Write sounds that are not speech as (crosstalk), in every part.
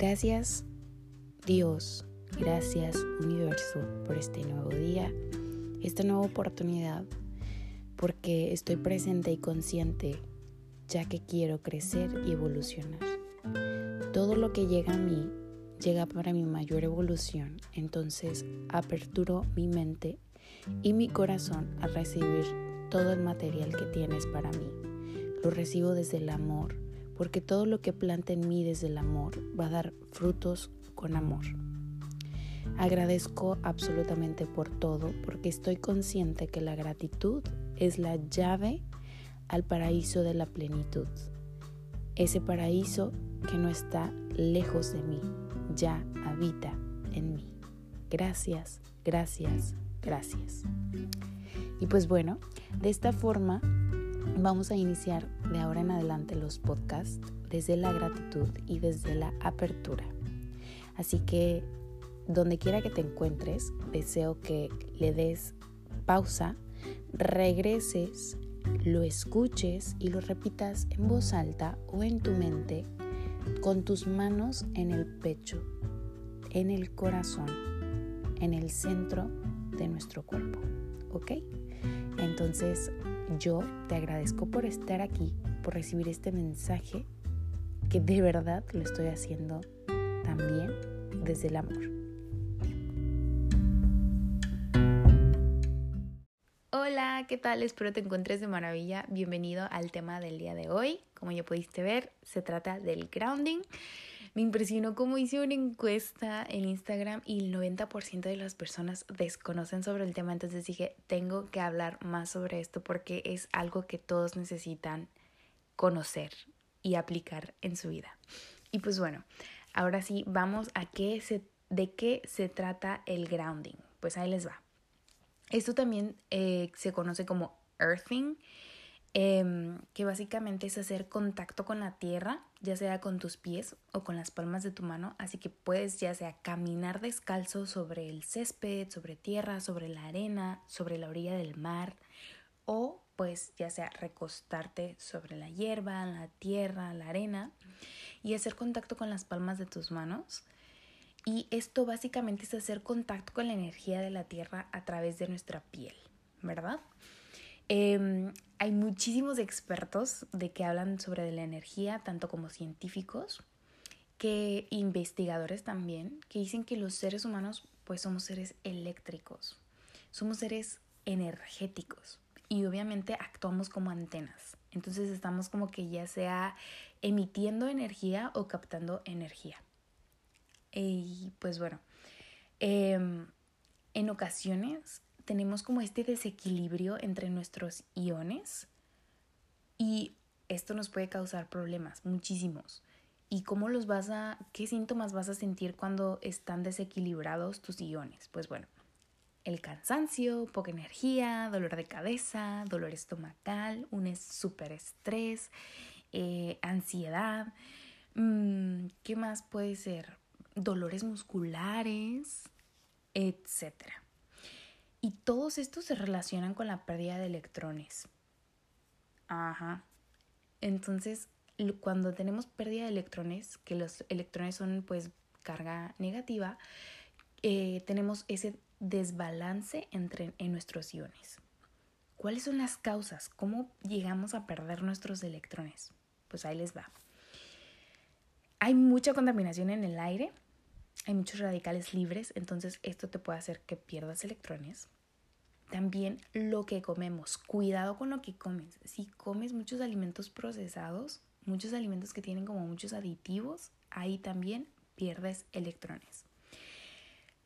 Gracias Dios, gracias universo por este nuevo día, esta nueva oportunidad, porque estoy presente y consciente ya que quiero crecer y evolucionar. Todo lo que llega a mí llega para mi mayor evolución, entonces aperturo mi mente y mi corazón a recibir todo el material que tienes para mí. Lo recibo desde el amor, porque todo lo que planta en mí desde el amor va a dar frutos con amor. Agradezco absolutamente por todo porque estoy consciente que la gratitud es la llave al paraíso de la plenitud. Ese paraíso que no está lejos de mí, ya habita en mí. Gracias, gracias, gracias. Y pues bueno, de esta forma vamos a iniciar de ahora en adelante los podcasts desde la gratitud y desde la apertura. Así que donde quiera que te encuentres, deseo que le des pausa, regreses, lo escuches y lo repitas en voz alta o en tu mente con tus manos en el pecho, en el corazón, en el centro de nuestro cuerpo. ¿Ok? Entonces yo te agradezco por estar aquí, por recibir este mensaje que de verdad lo estoy haciendo también desde el amor. Hola, ¿qué tal? Espero te encuentres de maravilla. Bienvenido al tema del día de hoy. Como ya pudiste ver, se trata del grounding. Me impresionó cómo hice una encuesta en Instagram y el 90% de las personas desconocen sobre el tema, entonces dije, tengo que hablar más sobre esto porque es algo que todos necesitan conocer y aplicar en su vida. Y pues bueno, Ahora sí, vamos a qué se, de qué se trata el grounding. Pues ahí les va. Esto también eh, se conoce como earthing, em, que básicamente es hacer contacto con la tierra, ya sea con tus pies o con las palmas de tu mano. Así que puedes ya sea caminar descalzo sobre el césped, sobre tierra, sobre la arena, sobre la orilla del mar o pues ya sea recostarte sobre la hierba, la tierra, la arena y hacer contacto con las palmas de tus manos. Y esto básicamente es hacer contacto con la energía de la tierra a través de nuestra piel, ¿verdad? Em, hay muchísimos expertos de que hablan sobre la energía, tanto como científicos, que investigadores también, que dicen que los seres humanos pues somos seres eléctricos, somos seres energéticos y obviamente actuamos como antenas. Entonces estamos como que ya sea emitiendo energía o captando energía. Y pues bueno, em, en ocasiones tenemos como este desequilibrio entre nuestros iones y esto nos puede causar problemas, muchísimos. ¿Y cómo los vas a, qué síntomas vas a sentir cuando están desequilibrados tus iones? Pues bueno, el cansancio, poca energía, dolor de cabeza, dolor estomacal, un súper estrés, eh, ansiedad. Mm, ¿Qué más puede ser? Dolores musculares, etc. Y todos estos se relacionan con la pérdida de electrones. Ajá. Entonces, cuando tenemos pérdida de electrones, que los electrones son pues carga negativa, eh, tenemos ese desbalance entre, en nuestros iones. ¿Cuáles son las causas? ¿Cómo llegamos a perder nuestros electrones? Pues ahí les va. Hay mucha contaminación en el aire, hay muchos radicales libres, entonces esto te puede hacer que pierdas electrones. También lo que comemos, cuidado con lo que comes. Si comes muchos alimentos procesados, muchos alimentos que tienen como muchos aditivos, ahí también pierdes electrones.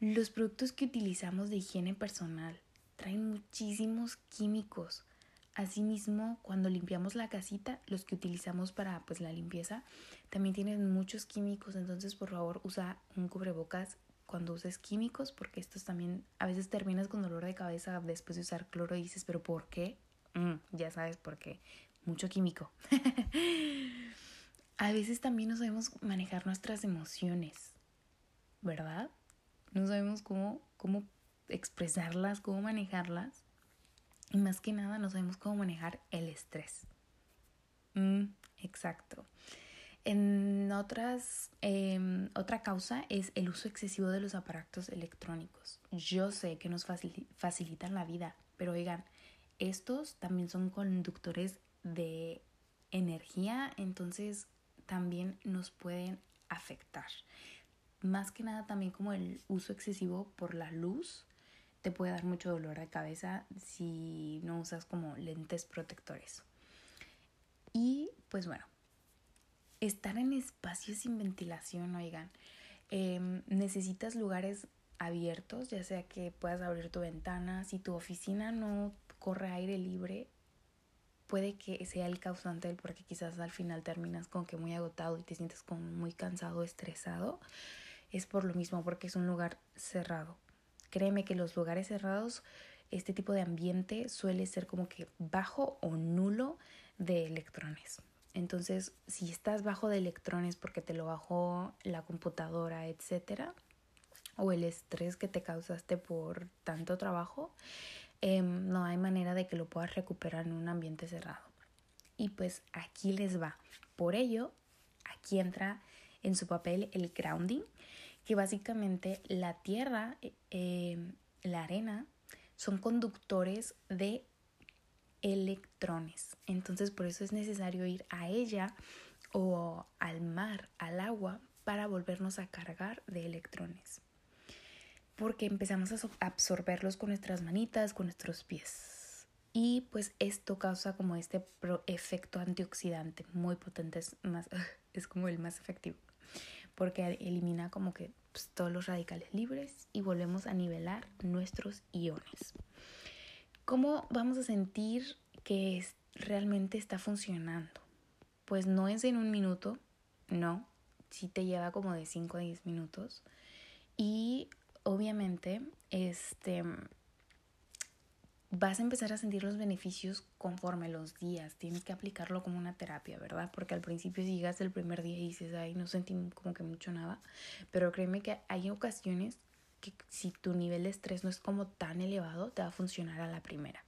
Los productos que utilizamos de higiene personal traen muchísimos químicos. Asimismo, cuando limpiamos la casita, los que utilizamos para pues la limpieza también tienen muchos químicos, entonces por favor usa un cubrebocas cuando uses químicos porque estos también a veces terminas con dolor de cabeza después de usar cloro y dices, pero ¿por qué? Mm, ya sabes por qué, mucho químico. (laughs) a veces también no sabemos manejar nuestras emociones, ¿verdad? no sabemos cómo, cómo expresarlas, cómo manejarlas. Y más que nada no sabemos cómo manejar el estrés. Mm, exacto. En otras, em, otra causa es el uso excesivo de los aparatos electrónicos. Yo sé que nos facilitan la vida, pero oigan, estos también son conductores de energía, entonces también nos pueden afectar. Más que nada también como el uso excesivo por la luz te puede dar mucho dolor de cabeza si no usas como lentes protectores. Y pues bueno, estar en espacios sin ventilación, oigan, em, necesitas lugares abiertos, ya sea que puedas abrir tu ventana, si tu oficina no corre aire libre, puede que sea el causante del porque quizás al final terminas con que muy agotado y te sientes como muy cansado, estresado, es por lo mismo, porque es un lugar cerrado. Créeme que los lugares cerrados, este tipo de ambiente suele ser como que bajo o nulo de electrones. Entonces, si estás bajo de electrones porque te lo bajó la computadora, etcétera, o el estrés que te causaste por tanto trabajo, em, no hay manera de que lo puedas recuperar en un ambiente cerrado. Y pues aquí les va. Por ello, aquí entra en su papel el grounding, que básicamente la tierra, em, la arena, son conductores de electrones. Entonces por eso es necesario ir a ella o al mar, al agua, para volvernos a cargar de electrones. Porque empezamos a absorberlos con nuestras manitas, con nuestros pies. Y pues esto causa como este efecto antioxidante muy potente, es, más, (laughs) es como el más efectivo. Porque elimina como que pues, todos los radicales libres y volvemos a nivelar nuestros iones. ¿Cómo vamos a sentir que realmente está funcionando? Pues no es en un minuto, no, sí te lleva como de 5 a 10 minutos. Y obviamente, este vas a empezar a sentir los beneficios conforme los días. Tienes que aplicarlo como una terapia, ¿verdad? Porque al principio si llegas el primer día y dices, ay, no sentí como que mucho nada. Pero créeme que hay ocasiones que si tu nivel de estrés no es como tan elevado, te va a funcionar a la primera.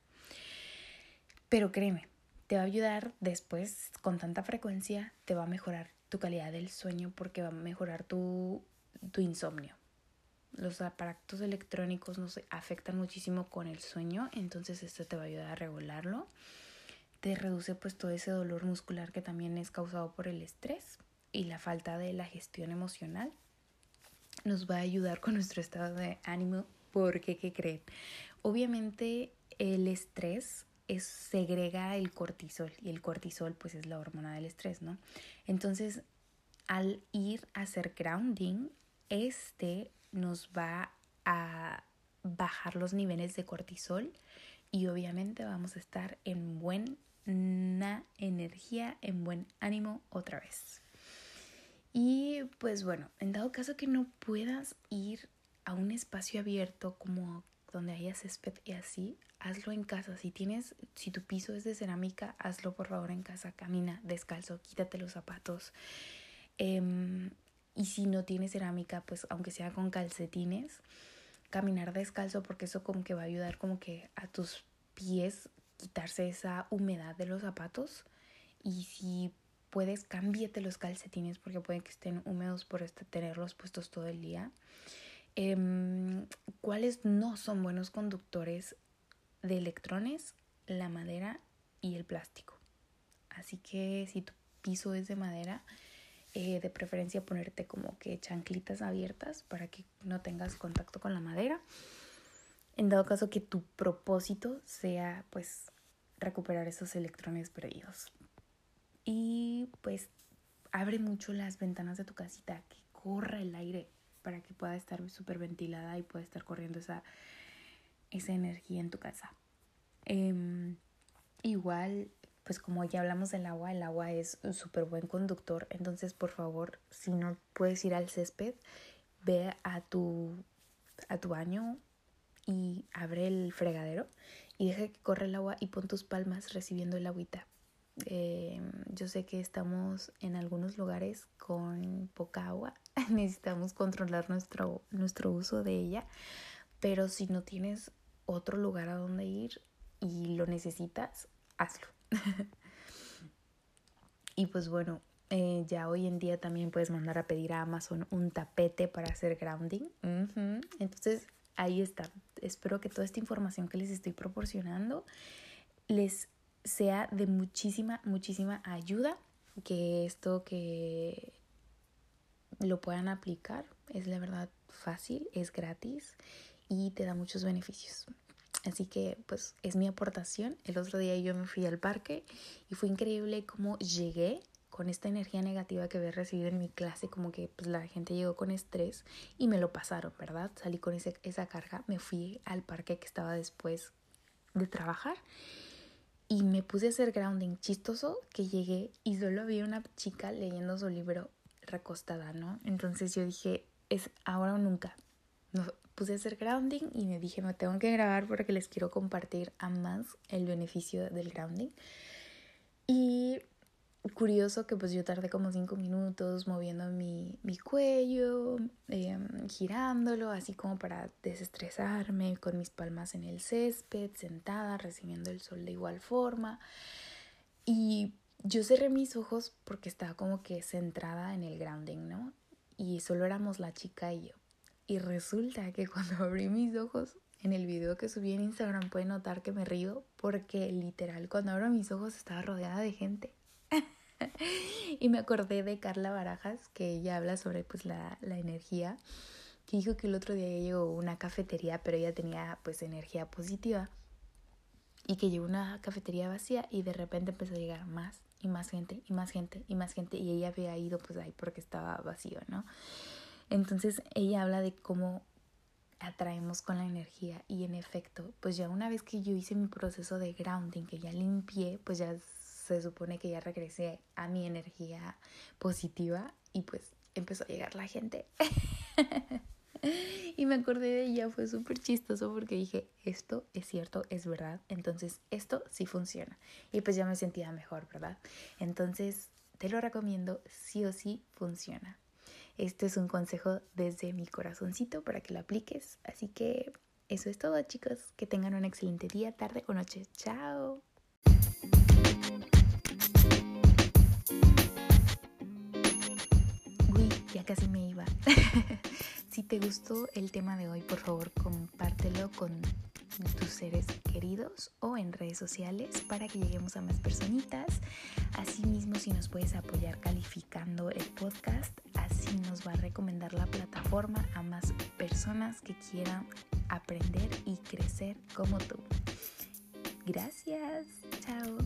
Pero créeme, te va a ayudar después con tanta frecuencia, te va a mejorar tu calidad del sueño porque va a mejorar tu, tu insomnio. Los aparatos electrónicos nos afectan muchísimo con el sueño, entonces esto te va a ayudar a regularlo. Te reduce pues todo ese dolor muscular que también es causado por el estrés y la falta de la gestión emocional nos va a ayudar con nuestro estado de ánimo porque, ¿qué creen? Obviamente el estrés es, segrega el cortisol y el cortisol pues es la hormona del estrés, ¿no? Entonces, al ir a hacer grounding, este nos va a bajar los niveles de cortisol y obviamente vamos a estar en buena energía, en buen ánimo otra vez. Y pues bueno, en dado caso que no puedas ir a un espacio abierto como donde haya césped y así, hazlo en casa. Si tienes, si tu piso es de cerámica, hazlo por favor en casa. Camina descalzo, quítate los zapatos. Em, y si no tienes cerámica, pues aunque sea con calcetines, caminar descalzo porque eso como que va a ayudar como que a tus pies quitarse esa humedad de los zapatos. Y si puedes, cámbiate los calcetines porque pueden que estén húmedos por este, tenerlos puestos todo el día. Em, ¿Cuáles no son buenos conductores de electrones? La madera y el plástico. Así que si tu piso es de madera, eh, de preferencia ponerte como que chanclitas abiertas para que no tengas contacto con la madera. En dado caso que tu propósito sea pues recuperar esos electrones perdidos y pues abre mucho las ventanas de tu casita, que corra el aire para que pueda estar súper ventilada y pueda estar corriendo esa, esa energía en tu casa. Em, igual, pues como ya hablamos del agua, el agua es un súper buen conductor, entonces por favor, si no puedes ir al césped, ve a tu, a tu baño y abre el fregadero y deja que corra el agua y pon tus palmas recibiendo el agüita eh, yo sé que estamos en algunos lugares con poca agua, (laughs) necesitamos controlar nuestro, nuestro uso de ella, pero si no tienes otro lugar a donde ir y lo necesitas, hazlo. (laughs) y pues bueno, Eh, ya hoy en día también puedes mandar a pedir a Amazon un tapete para hacer grounding. Entonces, ahí está. Espero que toda esta información que les estoy proporcionando les sea de muchísima, muchísima ayuda. Que esto que lo puedan aplicar es la verdad fácil, es gratis y te da muchos beneficios. Así que pues es mi aportación. El otro día yo me fui al parque y fue increíble cómo llegué con esta energía negativa que había recibido en mi clase, como que pues la gente llegó con estrés y me lo pasaron, ¿verdad? Salí con ese, esa carga, me fui al parque que estaba después de trabajar y me puse a hacer grounding chistoso que llegué y solo había una chica leyendo su libro recostada, ¿no? Entonces yo dije, es ahora o nunca. No, puse a hacer grounding y me dije, me tengo que grabar porque les quiero compartir a más el beneficio del grounding. Y curioso que pues yo tardé como cinco minutos moviendo mi, mi cuello, em, girándolo, así como para desestresarme, con mis palmas en el césped, sentada, recibiendo el sol de igual forma. Y yo cerré mis ojos porque estaba como que centrada en el grounding, ¿no? Y solo éramos la chica y yo. Y resulta que cuando (laughs) abrí mis ojos, en el video que subí en Instagram pueden notar que me río porque literal cuando abro mis ojos estaba rodeada de gente. (laughs) y me acordé de Carla Barajas, que ella habla sobre pues la, la energía, que dijo que el otro día llegó una cafetería, pero ella tenía pues energía positiva y que llegó una cafetería vacía y de repente empezó a llegar más y más gente y más gente y más gente y ella había ido pues ahí porque estaba vacío, ¿no? Entonces ella habla de cómo atraemos con la energía y en efecto, pues ya una vez que yo hice mi proceso de grounding, que ya limpié, pues ya se supone que ya regresé a mi energía positiva y pues empezó a llegar la gente. (laughs) y me acordé de ella, fue súper chistoso porque dije, esto es cierto, es verdad, entonces esto sí funciona. Y pues ya me sentía mejor, ¿verdad? Entonces te lo recomiendo, sí o sí funciona. Este es un consejo desde mi corazoncito para que lo apliques. Así que eso es todo, chicos. Que tengan un excelente día, tarde o noche. Chao. Uy, ya casi me iba. (laughs) si te gustó el tema de hoy, por favor, compártelo con tus seres queridos o en redes sociales para que lleguemos a más personitas. Asimismo, si nos puedes apoyar calificando el podcast, así nos va a recomendar la plataforma a más personas que quieran aprender y crecer como tú. Gracias. Chao.